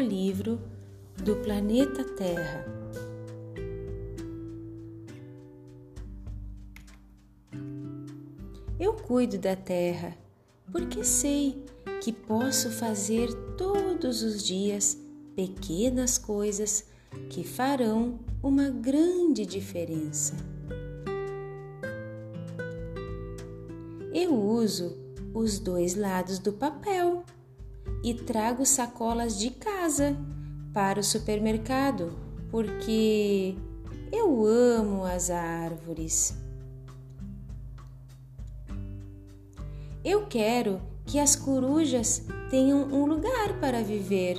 livro do planeta Terra. Eu cuido da Terra porque sei que posso fazer todos os dias pequenas coisas que farão uma grande diferença. Eu uso os dois lados do papel e trago sacolas de casa para o supermercado porque eu amo as árvores. Eu quero que as corujas tenham um lugar para viver.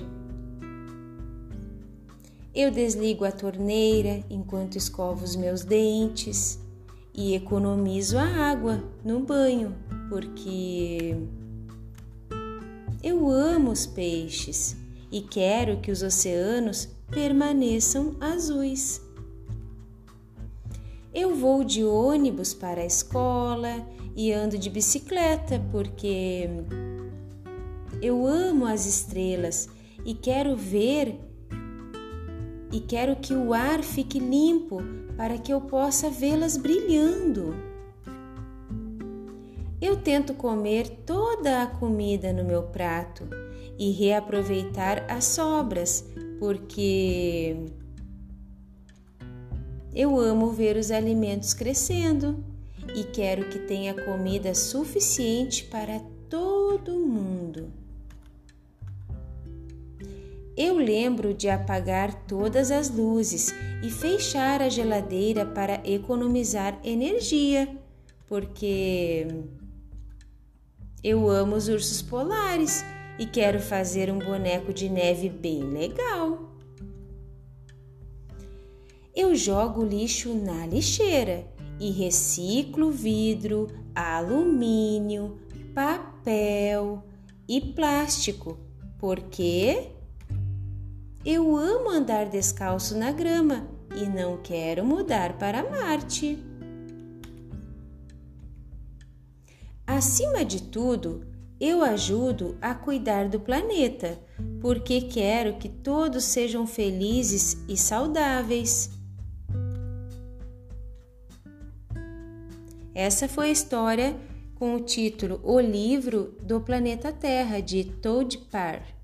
Eu desligo a torneira enquanto escovo os meus dentes e economizo a água no banho, porque eu amo os peixes e quero que os oceanos permaneçam azuis. Eu vou de ônibus para a escola e ando de bicicleta porque eu amo as estrelas e quero ver e quero que o ar fique limpo para que eu possa vê-las brilhando. Eu tento comer toda a comida no meu prato e reaproveitar as sobras, porque eu amo ver os alimentos crescendo e quero que tenha comida suficiente para todo mundo. Eu lembro de apagar todas as luzes e fechar a geladeira para economizar energia, porque eu amo os ursos polares e quero fazer um boneco de neve bem legal. Eu jogo lixo na lixeira e reciclo vidro, alumínio, papel e plástico, porque eu amo andar descalço na grama e não quero mudar para Marte. Acima de tudo, eu ajudo a cuidar do planeta, porque quero que todos sejam felizes e saudáveis. Essa foi a história com o título O Livro do Planeta Terra, de Toad Parr.